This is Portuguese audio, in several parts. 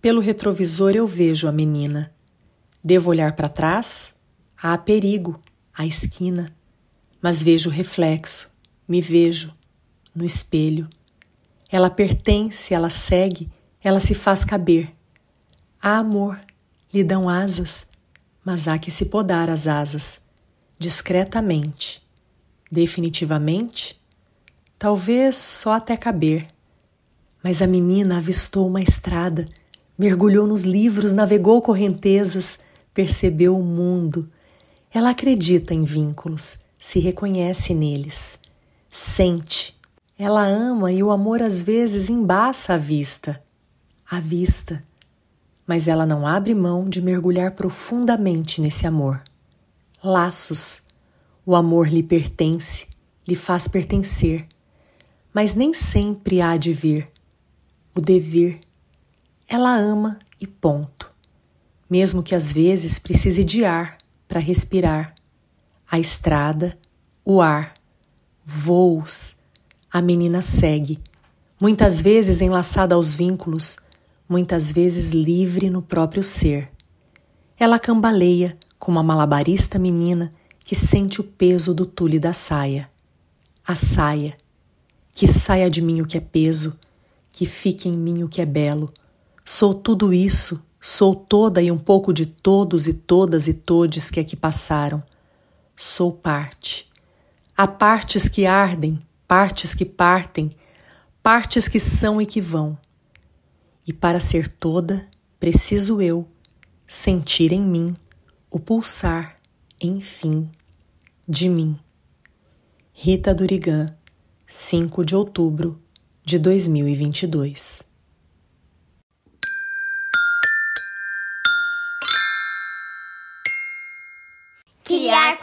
Pelo retrovisor eu vejo a menina. Devo olhar para trás? Há perigo, a esquina. Mas vejo o reflexo, me vejo no espelho. Ela pertence, ela segue, ela se faz caber. Há amor, lhe dão asas, mas há que se podar as asas, discretamente. Definitivamente? Talvez só até caber. Mas a menina avistou uma estrada mergulhou nos livros, navegou correntezas, percebeu o mundo. Ela acredita em vínculos, se reconhece neles, sente. Ela ama e o amor às vezes embaça a vista. A vista. Mas ela não abre mão de mergulhar profundamente nesse amor. Laços. O amor lhe pertence, lhe faz pertencer. Mas nem sempre há de vir. O dever ela ama e ponto. Mesmo que às vezes precise de ar para respirar. A estrada, o ar, voos. A menina segue, muitas vezes enlaçada aos vínculos, muitas vezes livre no próprio ser. Ela cambaleia como uma malabarista menina que sente o peso do tule da saia. A saia. Que saia de mim o que é peso, que fique em mim o que é belo, Sou tudo isso, sou toda e um pouco de todos e todas e todes que aqui passaram. Sou parte. Há partes que ardem, partes que partem, partes que são e que vão. E para ser toda, preciso eu sentir em mim o pulsar, enfim, de mim. Rita Durigan, 5 de outubro de 2022.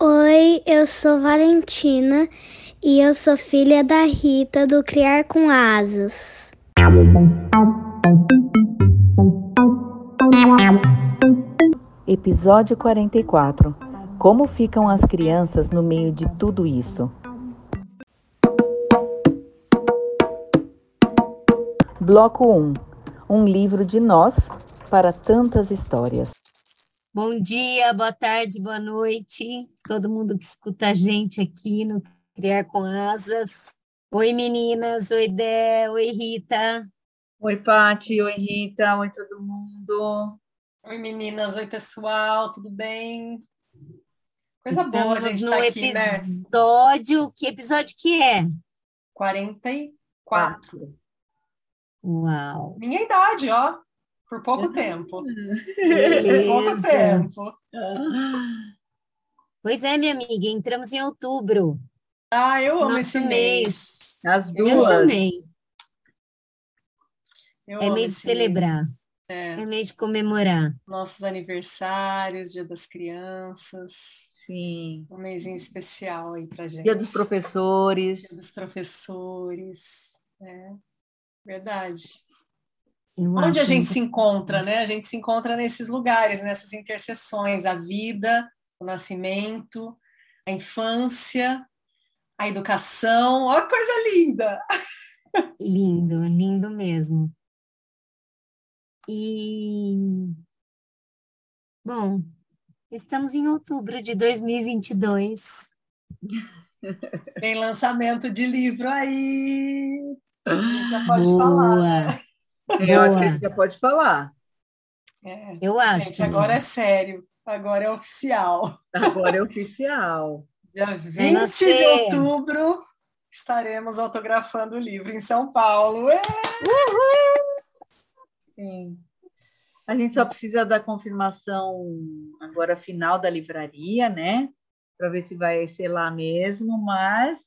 Oi, eu sou Valentina e eu sou filha da Rita do Criar com Asas. Episódio 44 Como ficam as crianças no meio de tudo isso? Bloco 1 Um livro de nós para tantas histórias. Bom dia, boa tarde, boa noite, todo mundo que escuta a gente aqui no Criar com Asas. Oi, meninas, oi, Dé, oi, Rita. Oi, Pati, oi, Rita, oi, todo mundo. Oi, meninas, oi, pessoal, tudo bem? Coisa Estamos boa a gente no tá aqui, né? episódio, que episódio que é? 44. Uau! Minha idade, ó. Por pouco tempo. Beleza. Por pouco tempo. Pois é, minha amiga, entramos em outubro. Ah, eu amo Nosso esse mês. mês. As Eu duas. também. Eu É mês de celebrar, É. é mês de comemorar. Nossos aniversários, Dia das Crianças. Sim. Um mêsinho especial aí pra gente. Dia dos professores. Dia dos professores. É. Verdade. Eu Onde a gente muito- se encontra, né? A gente se encontra nesses lugares, nessas interseções, a vida, o nascimento, a infância, a educação. Ó, coisa linda! Lindo, lindo mesmo. E bom, estamos em outubro de 2022. Tem lançamento de livro aí. A gente já pode falar. Boa, Eu acho que a gente já pode falar. É. eu acho. Gente, agora é sério. Agora é oficial. Agora é oficial. Dia 20 de outubro estaremos autografando o livro em São Paulo. É! Sim. A gente só precisa da confirmação agora final da livraria, né? Para ver se vai ser lá mesmo, mas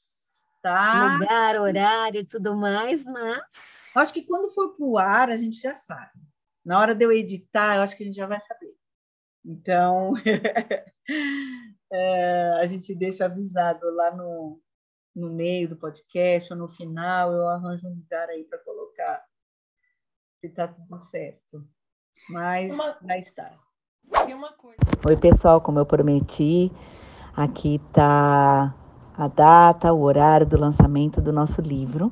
tá. Lugar, horário e tudo mais, mas Acho que quando for pro ar a gente já sabe, Na hora de eu editar, eu acho que a gente já vai saber. Então, é, a gente deixa avisado lá no, no meio do podcast ou no final, eu arranjo um lugar aí para colocar se está tudo certo. Mas uma... vai estar. Tem uma coisa. Oi, pessoal, como eu prometi, aqui está a data, o horário do lançamento do nosso livro.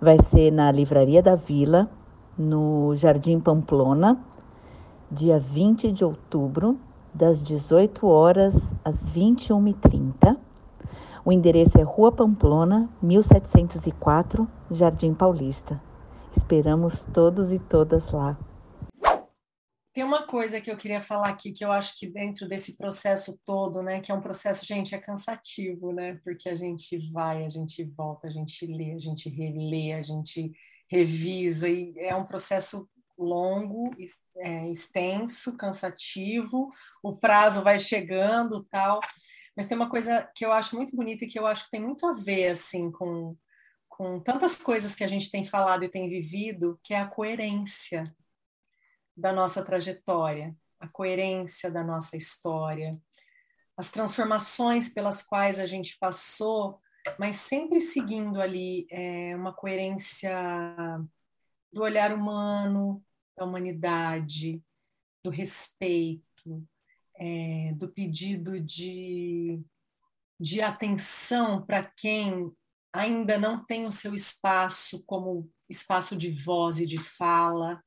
Vai ser na Livraria da Vila, no Jardim Pamplona, dia 20 de outubro, das 18 horas às 21h30. O endereço é Rua Pamplona, 1704, Jardim Paulista. Esperamos todos e todas lá. Tem uma coisa que eu queria falar aqui que eu acho que dentro desse processo todo, né, que é um processo, gente, é cansativo, né? Porque a gente vai, a gente volta, a gente lê, a gente relê, a gente revisa e é um processo longo, é, extenso, cansativo, o prazo vai chegando, tal. Mas tem uma coisa que eu acho muito bonita e que eu acho que tem muito a ver assim com com tantas coisas que a gente tem falado e tem vivido, que é a coerência da nossa trajetória, a coerência da nossa história, as transformações pelas quais a gente passou, mas sempre seguindo ali é, uma coerência do olhar humano, da humanidade, do respeito, é, do pedido de, de atenção para quem ainda não tem o seu espaço como espaço de voz e de fala,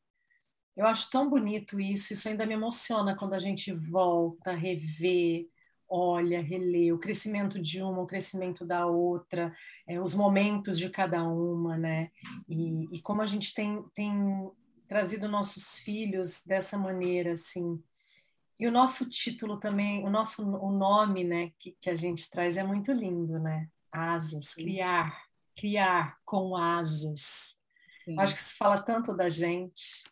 eu acho tão bonito isso, isso ainda me emociona quando a gente volta, revê, olha, relê o crescimento de uma, o crescimento da outra, é, os momentos de cada uma, né? E, e, como a gente tem, tem trazido nossos filhos dessa maneira, assim. E o nosso título também, o nosso o nome, né, que, que a gente traz é muito lindo, né? Asas, criar, criar com asas. Sim. Acho que se fala tanto da gente.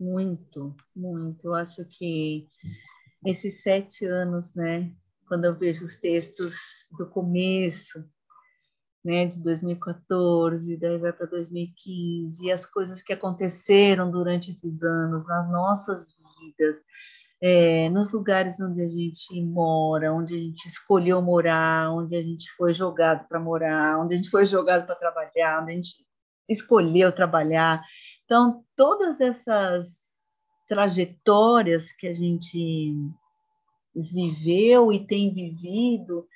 Muito, muito. Eu acho que esses sete anos, né, quando eu vejo os textos do começo, né, de 2014, daí vai para 2015, e as coisas que aconteceram durante esses anos nas nossas vidas, é, nos lugares onde a gente mora, onde a gente escolheu morar, onde a gente foi jogado para morar, onde a gente foi jogado para trabalhar, onde a gente escolheu trabalhar. Então, todas essas trajetórias que a gente viveu e tem vivido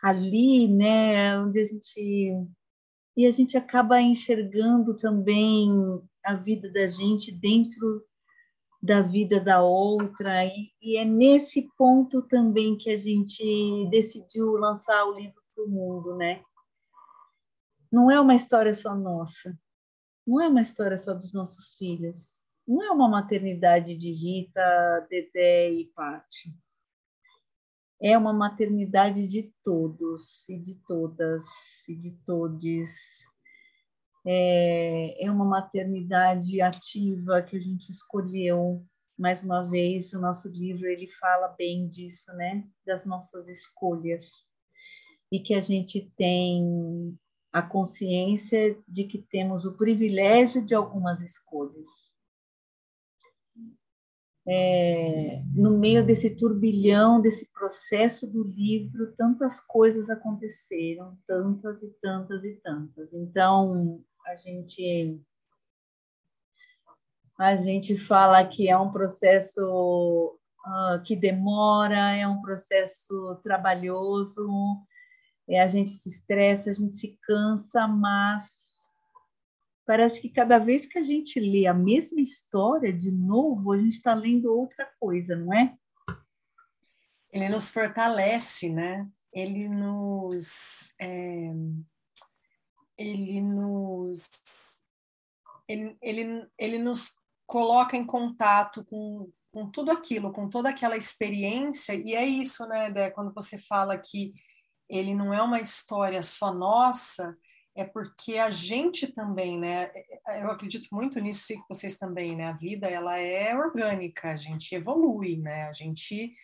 ali, né, onde a gente e a gente acaba enxergando também a vida da gente dentro da vida da outra e, e é nesse ponto também que a gente decidiu lançar o livro para o mundo, né? Não é uma história só nossa, não é uma história só dos nossos filhos. Não é uma maternidade de Rita, Dedé e Pati. É uma maternidade de todos e de todas e de todes. É, é uma maternidade ativa que a gente escolheu. Mais uma vez, o nosso livro ele fala bem disso, né? Das nossas escolhas e que a gente tem a consciência de que temos o privilégio de algumas escolhas. É, no meio desse turbilhão, desse processo do livro, tantas coisas aconteceram, tantas e tantas e tantas. Então, a gente a gente fala que é um processo uh, que demora, é um processo trabalhoso, é, a gente se estressa, a gente se cansa, mas parece que cada vez que a gente lê a mesma história de novo, a gente está lendo outra coisa, não é? Ele nos fortalece, né? Ele nos. É, ele nos. Ele, ele, ele nos coloca em contato com, com tudo aquilo, com toda aquela experiência, e é isso, né, Dé, quando você fala que ele não é uma história só nossa, é porque a gente também, né? Eu acredito muito nisso, que vocês também, né? A vida ela é orgânica, a gente evolui, né? A gente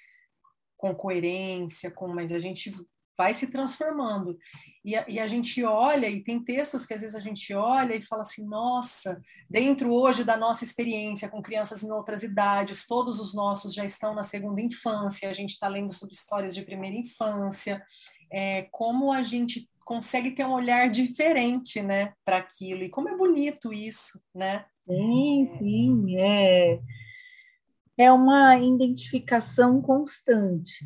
com coerência, com, mas a gente vai se transformando. E a, e a, gente olha, e tem textos que às vezes a gente olha e fala assim: nossa, dentro hoje da nossa experiência com crianças em outras idades, todos os nossos já estão na segunda infância, a gente está lendo sobre histórias de primeira infância, é, como a gente consegue ter um olhar diferente né, para aquilo, e como é bonito isso, né? Sim, sim, é, é uma identificação constante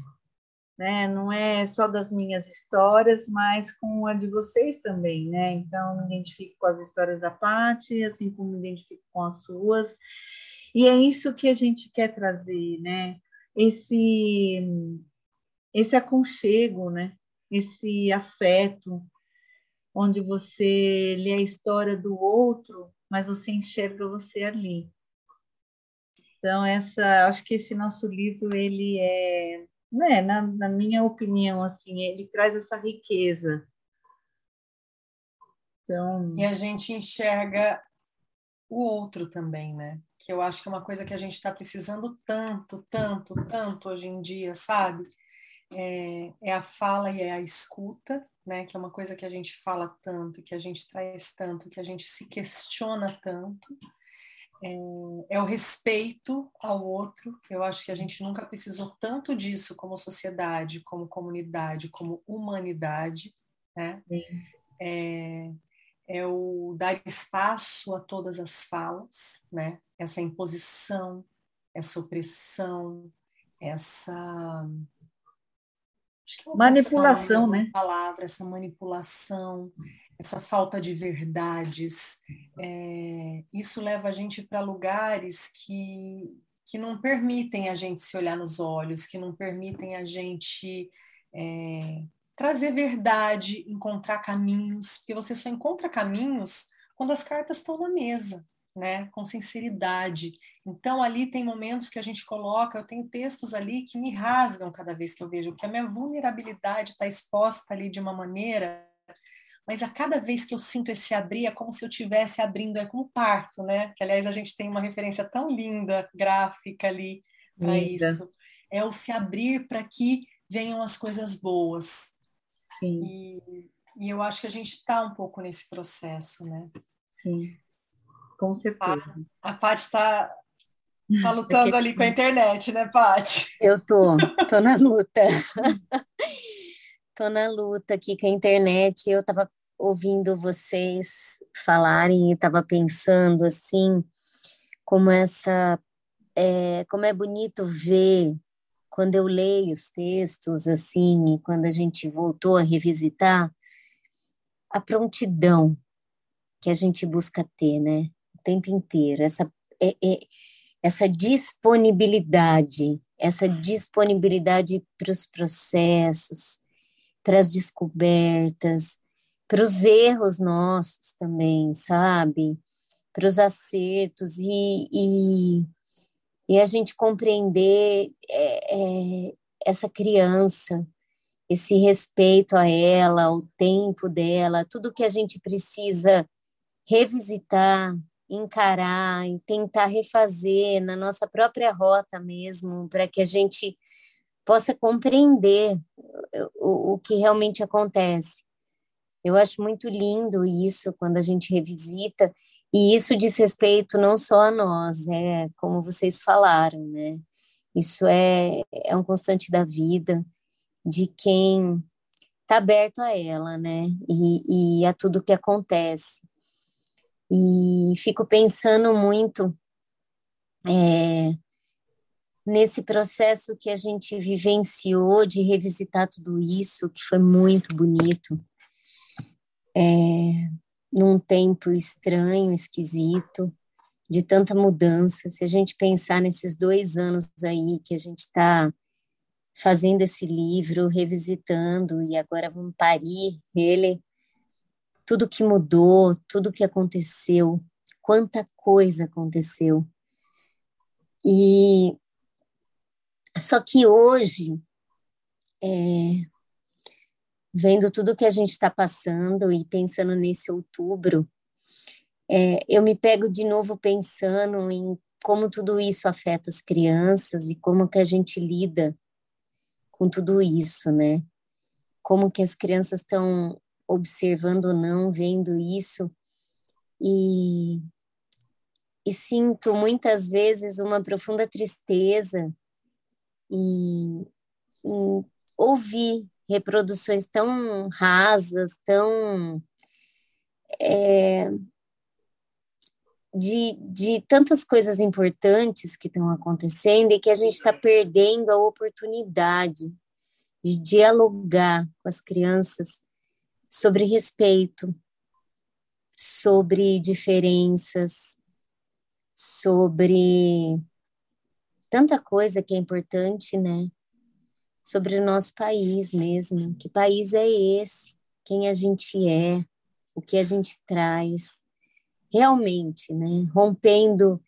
né? Não é só das minhas histórias, mas com a de vocês também, né? Então, me identifico com as histórias da Paty, assim como me identifico com as suas. E é isso que a gente quer trazer, né? Esse esse aconchego, né? Esse afeto, onde você lê a história do outro, mas você enxerga você ali. Então essa, acho que esse nosso livro ele é né, na, na minha opinião, assim, ele traz essa riqueza. Então... E a gente enxerga o outro também, né? Que eu acho que é uma coisa que a gente está precisando tanto, tanto, tanto hoje em dia, sabe? É, é, a fala e é a escuta, né? Que é uma coisa que a gente fala tanto, que a gente traz tanto, que a gente se questiona tanto é, é, o respeito ao outro. Eu acho que a gente nunca precisou tanto disso como sociedade, como comunidade, como humanidade, né? É, é o dar espaço a todas as falas, né? Essa imposição, essa opressão, essa manipulação, né? Palavra, essa manipulação, essa falta de verdades, é, isso leva a gente para lugares que, que não permitem a gente se olhar nos olhos, que não permitem a gente é, trazer verdade, encontrar caminhos, porque você só encontra caminhos quando as cartas estão na mesa, né, com sinceridade. Então ali tem momentos que a gente coloca, eu tenho textos ali que me rasgam cada vez que eu vejo que a minha vulnerabilidade está exposta ali de uma maneira mas a cada vez que eu sinto esse abrir, é como se eu estivesse abrindo, é como parto, né? Que, aliás, a gente tem uma referência tão linda, gráfica ali, para isso. É o se abrir para que venham as coisas boas. Sim. E, e eu acho que a gente está um pouco nesse processo, né? Sim, com certeza. A, a Paty está tá lutando ali com a internet, né, Paty? Eu tô, tô na luta. tô na luta aqui com a internet. Eu estava ouvindo vocês falarem e estava pensando assim, como essa, é, como é bonito ver quando eu leio os textos assim e quando a gente voltou a revisitar a prontidão que a gente busca ter, né, tempo inteiro, essa é, é, essa disponibilidade, essa disponibilidade para os processos, para as descobertas, para os erros nossos também, sabe? Para os acertos e, e, e, a gente compreender é, é, essa criança, esse respeito a ela, o tempo dela, tudo que a gente precisa revisitar, encarar e tentar refazer na nossa própria rota mesmo, para que a gente possa compreender o, o que realmente acontece. Eu acho muito lindo isso quando a gente revisita, e isso diz respeito não só a nós, é como vocês falaram, né? Isso é, é um constante da vida de quem está aberto a ela, né? E, e a tudo que acontece. E fico pensando muito é, nesse processo que a gente vivenciou de revisitar tudo isso, que foi muito bonito, é, num tempo estranho, esquisito, de tanta mudança. Se a gente pensar nesses dois anos aí que a gente está fazendo esse livro, revisitando, e agora vamos parir ele, tudo que mudou, tudo que aconteceu, quanta coisa aconteceu. E só que hoje, é, vendo tudo que a gente está passando e pensando nesse outubro, é, eu me pego de novo pensando em como tudo isso afeta as crianças e como que a gente lida com tudo isso, né? como que as crianças estão observando ou não, vendo isso. E, e sinto muitas vezes uma profunda tristeza e, e ouvir reproduções tão rasas, tão é, de, de tantas coisas importantes que estão acontecendo e que a gente está perdendo a oportunidade de dialogar com as crianças sobre respeito, sobre diferenças, sobre tanta coisa que é importante, né? Sobre o nosso país mesmo. Que país é esse? Quem a gente é? O que a gente traz? Realmente, né? Rompendo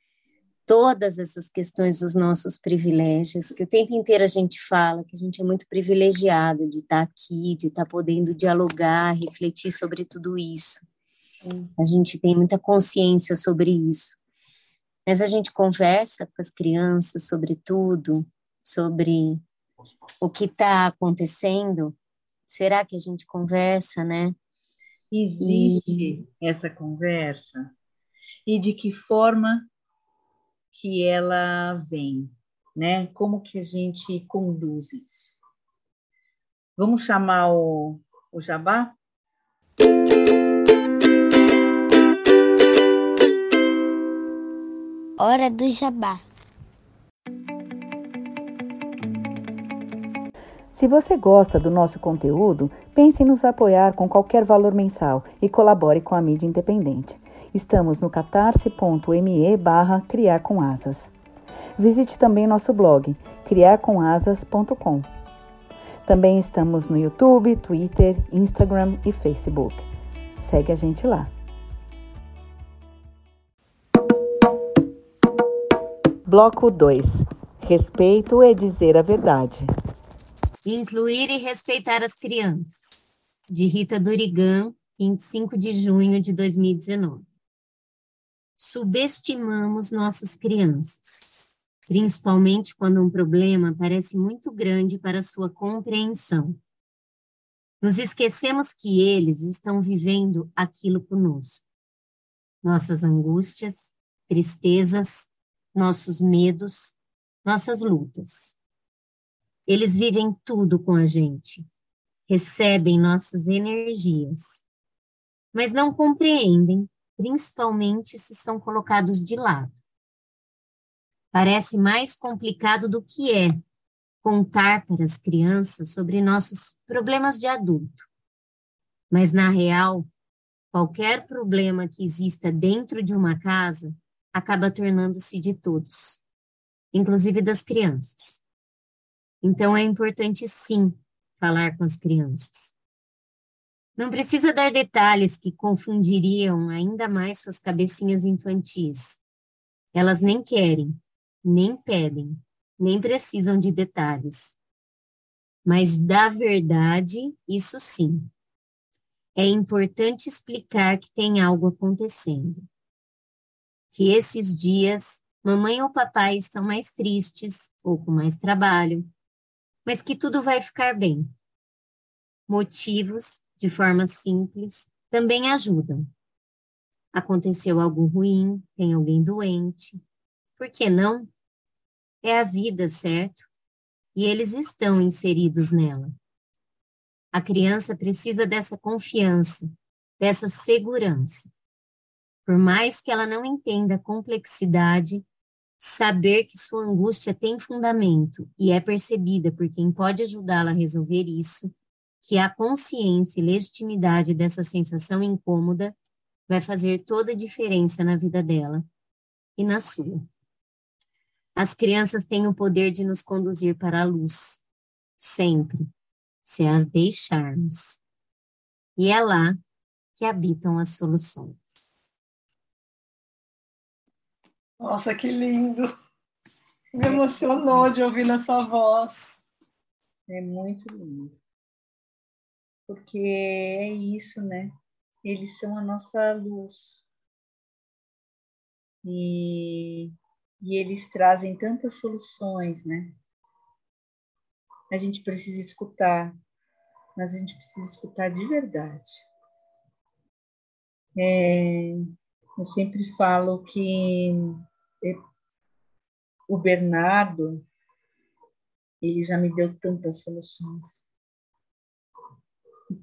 todas essas questões dos nossos privilégios, que o tempo inteiro a gente fala que a gente é muito privilegiado de estar aqui, de estar podendo dialogar, refletir sobre tudo isso. A gente tem muita consciência sobre isso. Mas a gente conversa com as crianças sobre tudo, sobre o que está acontecendo. Será que a gente conversa, né? Existe e... essa conversa? E de que forma que ela vem, né? Como que a gente conduz isso? Vamos chamar o, o Jabá? Hora do Jabá. Se você gosta do nosso conteúdo, pense em nos apoiar com qualquer valor mensal e colabore com a mídia independente. Estamos no catarse.me barra criar com asas. Visite também nosso blog, criarcomasas.com. Também estamos no YouTube, Twitter, Instagram e Facebook. Segue a gente lá. Bloco 2. Respeito é dizer a verdade. Incluir e respeitar as crianças. De Rita Durigan, 25 de junho de 2019 subestimamos nossas crianças, principalmente quando um problema parece muito grande para sua compreensão. Nos esquecemos que eles estão vivendo aquilo conosco. Nossas angústias, tristezas, nossos medos, nossas lutas. Eles vivem tudo com a gente, recebem nossas energias, mas não compreendem principalmente se são colocados de lado. Parece mais complicado do que é contar para as crianças sobre nossos problemas de adulto. Mas, na real, qualquer problema que exista dentro de uma casa acaba tornando-se de todos, inclusive das crianças. Então, é importante, sim, falar com as crianças. Não precisa dar detalhes que confundiriam ainda mais suas cabecinhas infantis. Elas nem querem, nem pedem, nem precisam de detalhes. Mas da verdade, isso sim. É importante explicar que tem algo acontecendo. Que esses dias mamãe ou papai estão mais tristes ou com mais trabalho, mas que tudo vai ficar bem. Motivos de forma simples, também ajudam. Aconteceu algo ruim, tem alguém doente. Por que não? É a vida, certo? E eles estão inseridos nela. A criança precisa dessa confiança, dessa segurança. Por mais que ela não entenda a complexidade, saber que sua angústia tem fundamento e é percebida por quem pode ajudá-la a resolver isso que a consciência e legitimidade dessa sensação incômoda vai fazer toda a diferença na vida dela e na sua. As crianças têm o poder de nos conduzir para a luz, sempre, se as deixarmos. E é lá que habitam as soluções. Nossa, que lindo! Me emocionou de ouvir na sua voz. É muito lindo porque é isso, né? Eles são a nossa luz. E, e eles trazem tantas soluções, né? A gente precisa escutar, mas a gente precisa escutar de verdade. É, eu sempre falo que é, o Bernardo, ele já me deu tantas soluções.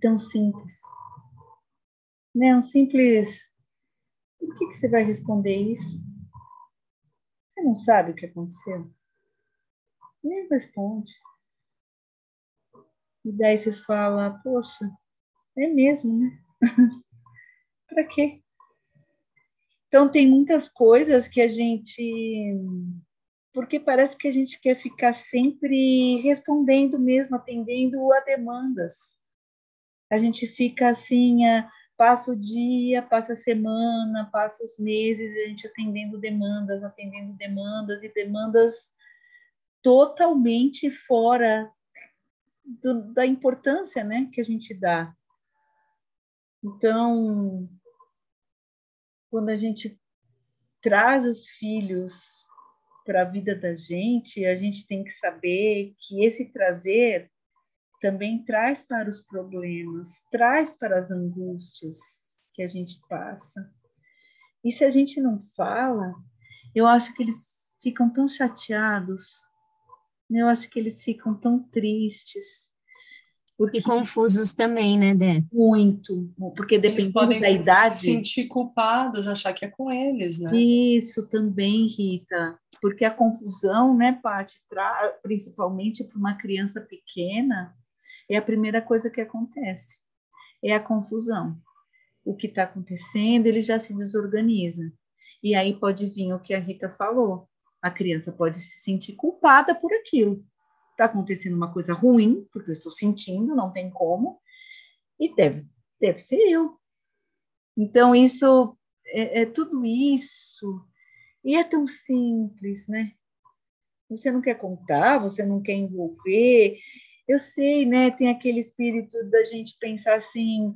Tão simples. Né? Um simples. Por que, que você vai responder isso? Você não sabe o que aconteceu? Nem responde. E daí você fala, poxa, é mesmo, né? Para quê? Então tem muitas coisas que a gente porque parece que a gente quer ficar sempre respondendo mesmo, atendendo a demandas. A gente fica assim, passa o dia, passa a semana, passa os meses, a gente atendendo demandas, atendendo demandas e demandas totalmente fora do, da importância né, que a gente dá. Então, quando a gente traz os filhos para a vida da gente, a gente tem que saber que esse trazer também traz para os problemas, traz para as angústias que a gente passa. E se a gente não fala, eu acho que eles ficam tão chateados, eu acho que eles ficam tão tristes. Porque... E confusos também, né, Dé? Muito, porque dependendo da idade. Se sentir culpados, achar que é com eles, né? Isso também, Rita. Porque a confusão, né, Paty, principalmente para uma criança pequena, é a primeira coisa que acontece. É a confusão. O que está acontecendo, ele já se desorganiza. E aí pode vir o que a Rita falou. A criança pode se sentir culpada por aquilo está acontecendo uma coisa ruim, porque eu estou sentindo, não tem como, e deve, deve ser eu. Então, isso é, é tudo isso, e é tão simples, né? Você não quer contar, você não quer envolver. Eu sei, né? Tem aquele espírito da gente pensar assim: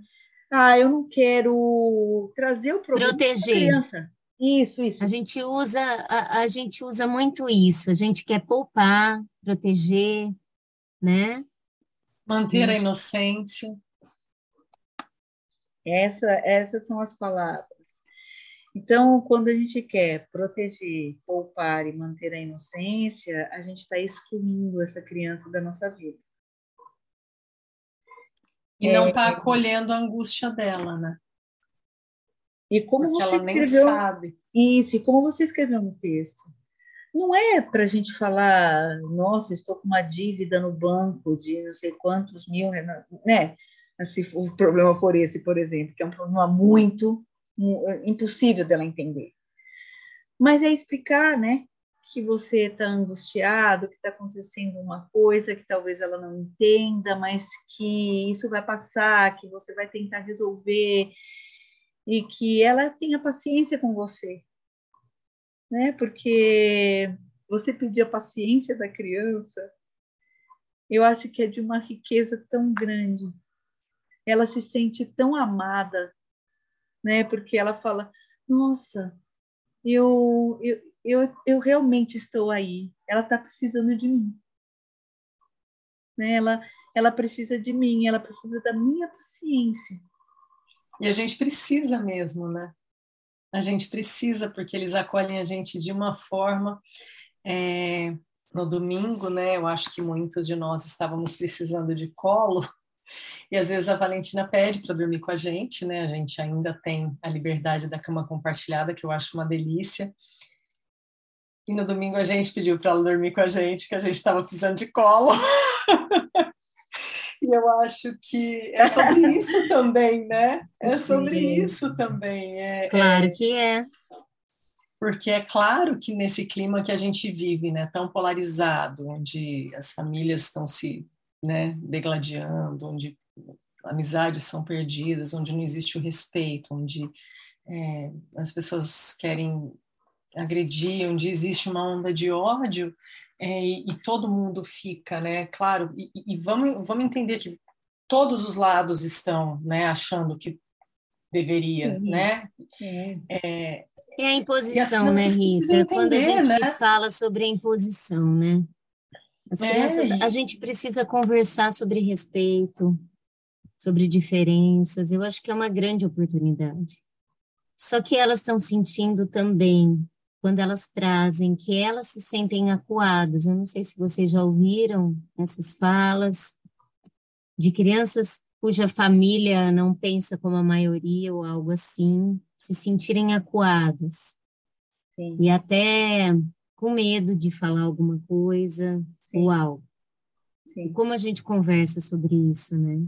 ah, eu não quero trazer o problema Proteger. criança. Isso, isso. A gente usa, a, a gente usa muito isso. A gente quer poupar, proteger, né? Manter a inocência. Essa, essas são as palavras. Então, quando a gente quer proteger, poupar e manter a inocência, a gente está excluindo essa criança da nossa vida. E não está acolhendo a angústia dela, né? E como Porque você escreveu isso, e como você escreveu no texto, não é para a gente falar, nossa, estou com uma dívida no banco de não sei quantos mil, né? Se o problema for esse, por exemplo, que é um problema muito impossível dela entender. Mas é explicar, né? Que você está angustiado, que está acontecendo uma coisa que talvez ela não entenda, mas que isso vai passar, que você vai tentar resolver, e que ela tenha paciência com você, né? Porque você pedir a paciência da criança, eu acho que é de uma riqueza tão grande. Ela se sente tão amada, né? Porque ela fala: Nossa, eu, eu, eu, eu realmente estou aí. Ela está precisando de mim. Né? Ela, ela precisa de mim, ela precisa da minha paciência. E a gente precisa mesmo, né? A gente precisa, porque eles acolhem a gente de uma forma. É, no domingo, né? Eu acho que muitos de nós estávamos precisando de colo. E às vezes a Valentina pede para dormir com a gente, né? A gente ainda tem a liberdade da cama compartilhada, que eu acho uma delícia. E no domingo a gente pediu para ela dormir com a gente, que a gente estava precisando de colo. E eu acho que é sobre isso também, né? É sobre isso também. É, claro que é. Porque é claro que nesse clima que a gente vive, né, tão polarizado, onde as famílias estão se né, degladiando, onde amizades são perdidas, onde não existe o respeito, onde é, as pessoas querem agredir, onde existe uma onda de ódio, é, e, e, todo mundo fica, né? Claro, e, e, vamos, vamos entender que todos os lados estão, né, achando que deveria, né? É. É, é a imposição, né, Rita? Entender, Quando a gente né? fala sobre a imposição, né? As é, crianças, a gente precisa conversar sobre respeito, sobre diferenças. Eu acho que é uma grande oportunidade. Só que elas estão sentindo também, quando elas trazem, que elas se sentem acuadas. Eu não sei se vocês já ouviram essas falas de crianças cuja família não pensa como a maioria ou algo assim, se sentirem acuadas. Sim. E até com medo de falar alguma coisa Sim. ou algo. Sim. E como a gente conversa sobre isso, né?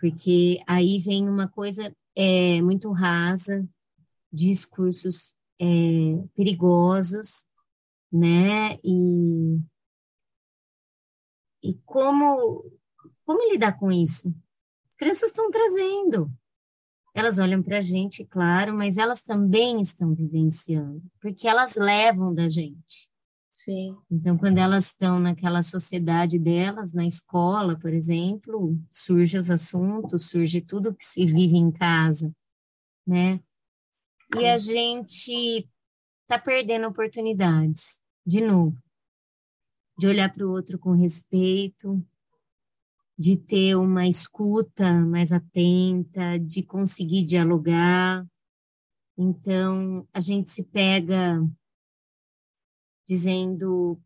Porque aí vem uma coisa é, muito rasa, discursos é, perigosos, né? E, e como, como lidar com isso? As crianças estão trazendo. Elas olham para a gente, claro, mas elas também estão vivenciando, porque elas levam da gente. Sim. Então, quando elas estão naquela sociedade delas, na escola, por exemplo, surge os assuntos, surge tudo que se vive em casa, né? E a gente está perdendo oportunidades, de novo, de olhar para o outro com respeito, de ter uma escuta mais atenta, de conseguir dialogar. Então, a gente se pega dizendo,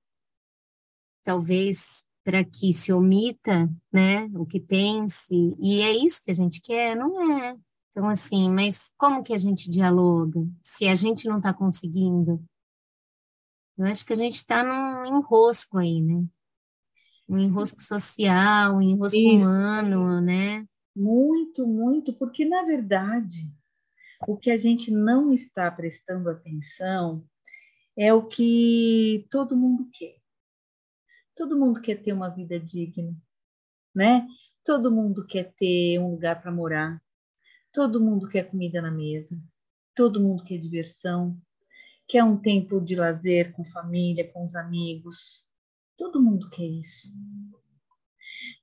talvez para que se omita, né, o que pense, e é isso que a gente quer, não é? Então, assim, mas como que a gente dialoga se a gente não está conseguindo? Eu acho que a gente está num enrosco aí, né? Um enrosco social, um enrosco Isso. humano, né? Muito, muito, porque na verdade o que a gente não está prestando atenção é o que todo mundo quer. Todo mundo quer ter uma vida digna, né? Todo mundo quer ter um lugar para morar. Todo mundo quer comida na mesa, todo mundo quer diversão, quer um tempo de lazer com família, com os amigos. Todo mundo quer isso.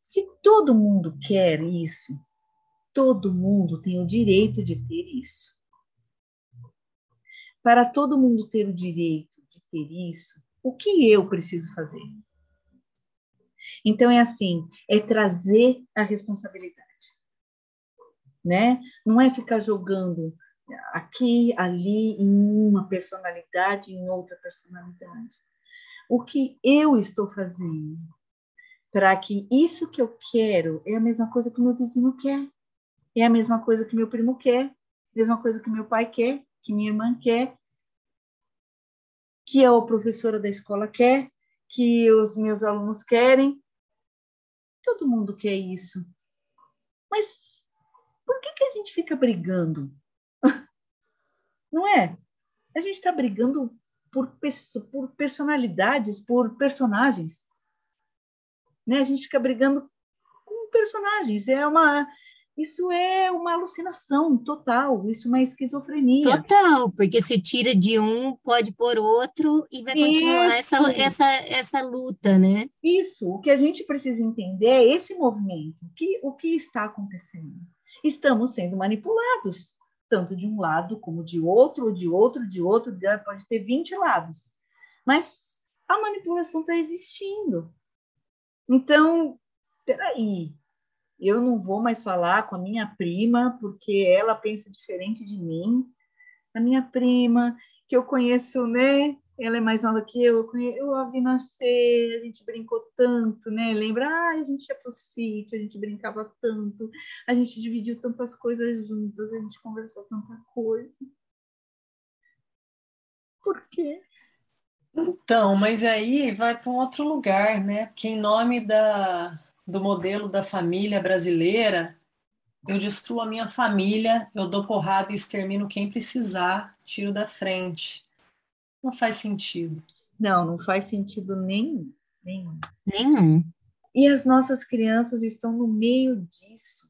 Se todo mundo quer isso, todo mundo tem o direito de ter isso. Para todo mundo ter o direito de ter isso, o que eu preciso fazer? Então é assim, é trazer a responsabilidade né? Não é ficar jogando aqui, ali, em uma personalidade, em outra personalidade. O que eu estou fazendo para que isso que eu quero é a mesma coisa que meu vizinho quer, é a mesma coisa que meu primo quer, mesma coisa que meu pai quer, que minha irmã quer, que a professora da escola quer, que os meus alunos querem. Todo mundo quer isso. Mas por que, que a gente fica brigando? Não é? A gente está brigando por, por personalidades, por personagens. Né? A gente fica brigando com personagens. É uma, isso é uma alucinação total, isso é uma esquizofrenia. Total, porque se tira de um, pode pôr outro e vai continuar essa, essa, essa luta, né? Isso, o que a gente precisa entender é esse movimento, o que, o que está acontecendo estamos sendo manipulados, tanto de um lado como de outro, de outro, de outro, pode ter 20 lados. Mas a manipulação está existindo. Então, peraí, eu não vou mais falar com a minha prima porque ela pensa diferente de mim. A minha prima, que eu conheço, né, ela é mais nova que eu, eu a vi nascer, a gente brincou tanto, né? Lembra? Ah, a gente ia pro sítio, a gente brincava tanto, a gente dividiu tantas coisas juntas, a gente conversou tanta coisa. Por quê? Então, mas aí vai para um outro lugar, né? Porque em nome da, do modelo da família brasileira, eu destruo a minha família, eu dou porrada e extermino quem precisar, tiro da frente. Não faz sentido. Não, não faz sentido nenhum. Nenhum. Nenhum. E as nossas crianças estão no meio disso.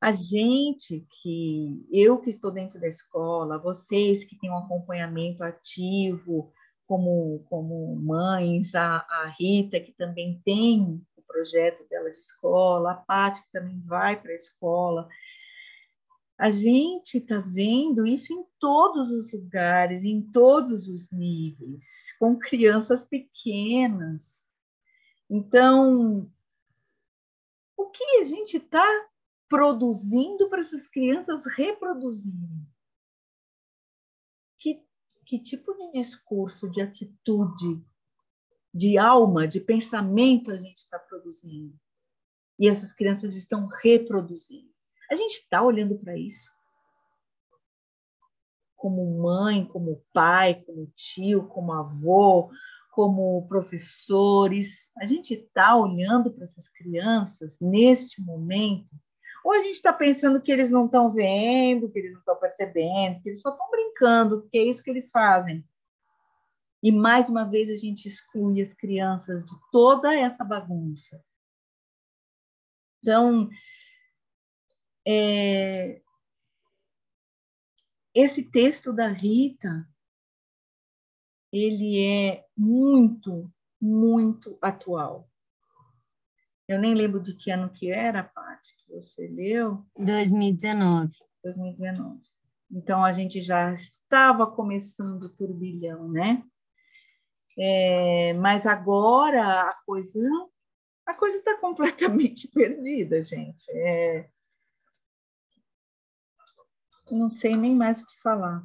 A gente que, eu que estou dentro da escola, vocês que têm um acompanhamento ativo, como, como mães, a, a Rita, que também tem o projeto dela de escola, a Paty, que também vai para a escola, a gente está vendo isso em todos os lugares, em todos os níveis, com crianças pequenas. Então, o que a gente está produzindo para essas crianças reproduzirem. Que, que tipo de discurso, de atitude, de alma, de pensamento a gente está produzindo? E essas crianças estão reproduzindo. A gente está olhando para isso? Como mãe, como pai, como tio, como avô, como professores, a gente está olhando para essas crianças neste momento, ou a gente está pensando que eles não estão vendo, que eles não estão percebendo, que eles só estão brincando, que é isso que eles fazem. E mais uma vez a gente exclui as crianças de toda essa bagunça. Então, é, esse texto da Rita ele é muito, muito atual. Eu nem lembro de que ano que era, Paty, que você leu. 2019. 2019. Então, a gente já estava começando o turbilhão, né? É, mas agora a coisa a coisa está completamente perdida, gente. É, não sei nem mais o que falar.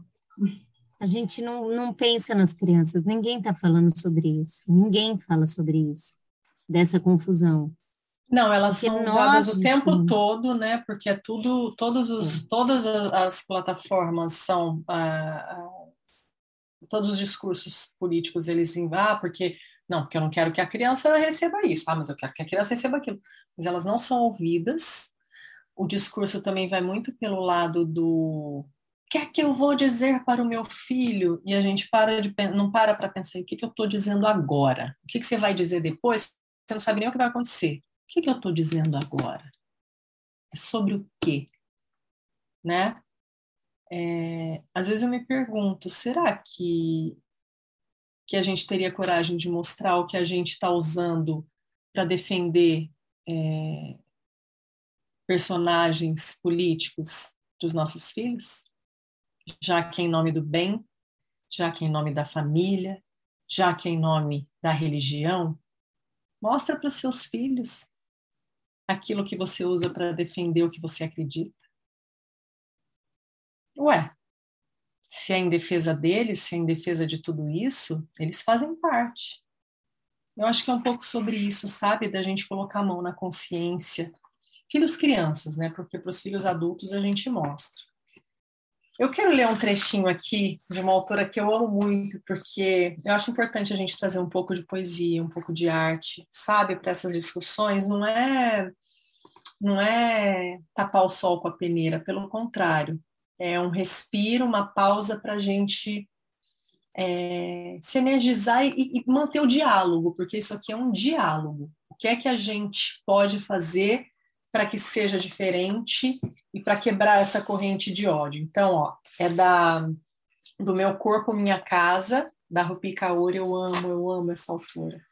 A gente não, não pensa nas crianças, ninguém está falando sobre isso, ninguém fala sobre isso, dessa confusão. Não, elas Porque são usadas o tempo estamos... todo, né? Porque é tudo, todos os, é. todas as plataformas são, ah, todos os discursos políticos eles ah, porque não, porque eu não quero que a criança receba isso, ah, mas eu quero que a criança receba aquilo. Mas elas não são ouvidas. O discurso também vai muito pelo lado do que é que eu vou dizer para o meu filho? E a gente para de, não para para pensar o que, que eu estou dizendo agora. O que, que você vai dizer depois? Você não sabe nem o que vai acontecer. O que, que eu estou dizendo agora? É sobre o quê? Né? É, às vezes eu me pergunto, será que, que a gente teria coragem de mostrar o que a gente está usando para defender é, personagens políticos dos nossos filhos? já que é em nome do bem, já que é em nome da família, já que é em nome da religião, mostra para os seus filhos aquilo que você usa para defender o que você acredita. Ué, se é em defesa deles, se é em defesa de tudo isso, eles fazem parte. Eu acho que é um pouco sobre isso, sabe? Da gente colocar a mão na consciência. Filhos crianças, né? Porque para os filhos adultos a gente mostra. Eu quero ler um trechinho aqui de uma autora que eu amo muito, porque eu acho importante a gente trazer um pouco de poesia, um pouco de arte, sabe, para essas discussões. Não é, não é tapar o sol com a peneira, pelo contrário, é um respiro, uma pausa para a gente é, se energizar e, e manter o diálogo, porque isso aqui é um diálogo. O que é que a gente pode fazer para que seja diferente e para quebrar essa corrente de ódio. Então, ó, é da do meu corpo minha casa, da Rupi eu amo, eu amo essa autora.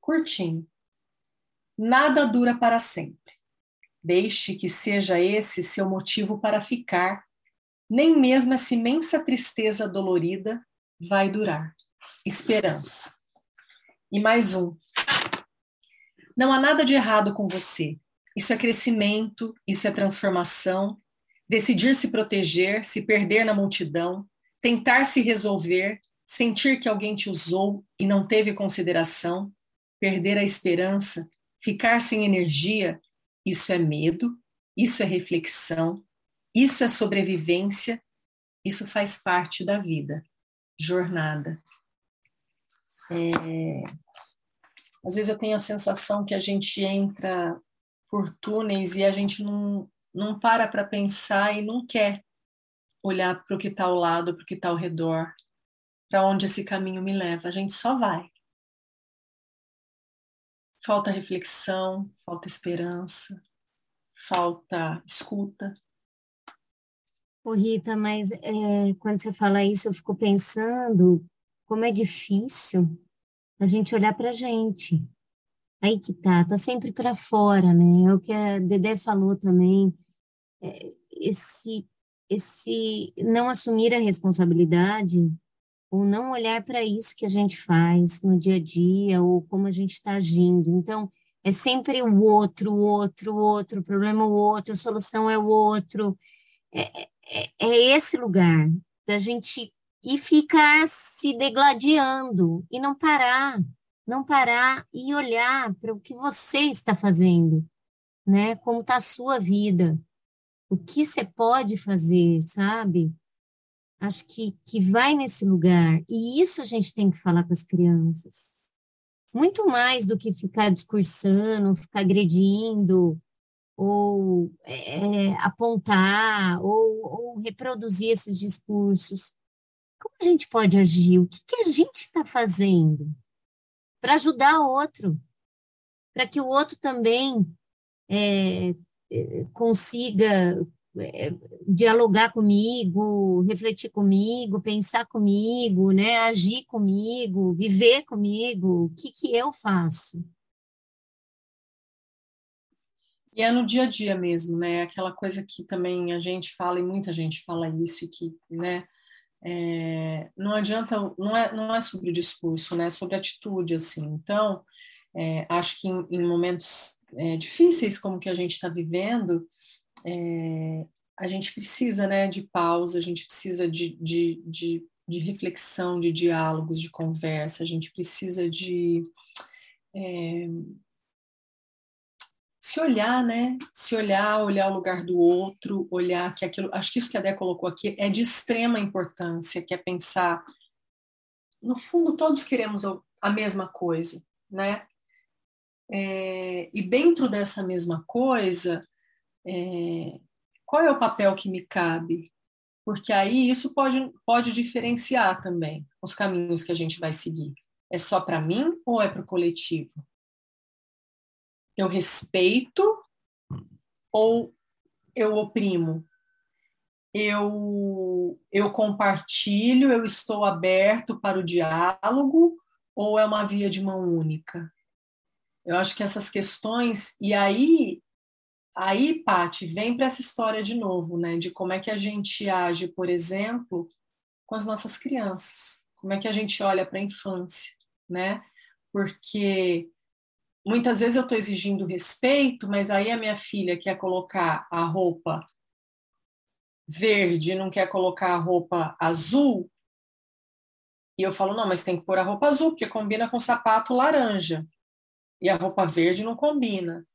Curtinho. Nada dura para sempre. Deixe que seja esse seu motivo para ficar. Nem mesmo essa imensa tristeza dolorida vai durar. Esperança. E mais um. Não há nada de errado com você. Isso é crescimento, isso é transformação. Decidir se proteger, se perder na multidão, tentar se resolver, sentir que alguém te usou e não teve consideração, perder a esperança, ficar sem energia, isso é medo, isso é reflexão, isso é sobrevivência, isso faz parte da vida, jornada. É... Às vezes eu tenho a sensação que a gente entra por túneis e a gente não, não para para pensar e não quer olhar para o que está ao lado, para o que está ao redor, para onde esse caminho me leva. A gente só vai. Falta reflexão, falta esperança, falta escuta. Ô Rita, mas é, quando você fala isso, eu fico pensando como é difícil a gente olhar para a gente. Aí que tá, tá sempre para fora, né? É o que a Dedé falou também. É, esse, esse não assumir a responsabilidade ou não olhar para isso que a gente faz no dia a dia ou como a gente está agindo. Então, É sempre o outro, o outro, o outro, o problema é o outro, a solução é o outro. É, é, é esse lugar da gente ir ficar se degladiando e não parar, não parar e olhar para o que você está fazendo, né? Como está a sua vida, o que você pode fazer, sabe? Acho que, que vai nesse lugar. E isso a gente tem que falar com as crianças. Muito mais do que ficar discursando, ficar agredindo, ou é, apontar, ou, ou, reproduzir esses discursos. Como a gente pode agir? O que, que a gente está fazendo para ajudar o outro? Para que o outro também é, é consiga é, dialogar comigo, refletir comigo, pensar comigo, né, agir comigo, viver comigo, o que, que eu faço? E é no dia a dia mesmo, né? Aquela coisa que também a gente fala, e muita gente fala isso, que, né? É, não adianta, não é, não é sobre o discurso, né? É sobre atitude, assim. Então, é, acho que em, em momentos é, difíceis como que a gente está vivendo, é, a gente precisa né, de pausa, a gente precisa de, de, de, de, reflexão, de diálogos, de conversa, a gente precisa de é, se olhar, né? Se olhar, olhar o lugar do outro, olhar que aquilo. Acho que isso que a Dé colocou aqui é de extrema importância, que é pensar. No fundo, todos queremos a mesma coisa, né? É, e dentro dessa mesma coisa, é, qual é o papel que me cabe? Porque aí isso pode, pode diferenciar também os caminhos que a gente vai seguir. É só para mim ou é para o coletivo? Eu respeito ou eu oprimo? Eu, eu compartilho, eu estou aberto para o diálogo ou é uma via de mão única? Eu acho que essas questões, e aí Aí, Pati, vem para essa história de novo, né? De como é que a gente age, por exemplo, com as nossas crianças. Como é que a gente olha para a infância, né? Porque muitas vezes eu estou exigindo respeito, mas aí a minha filha quer colocar a roupa verde, não quer colocar a roupa azul. E eu falo, não, mas tem que pôr a roupa azul, porque combina com sapato laranja. E a roupa verde não combina.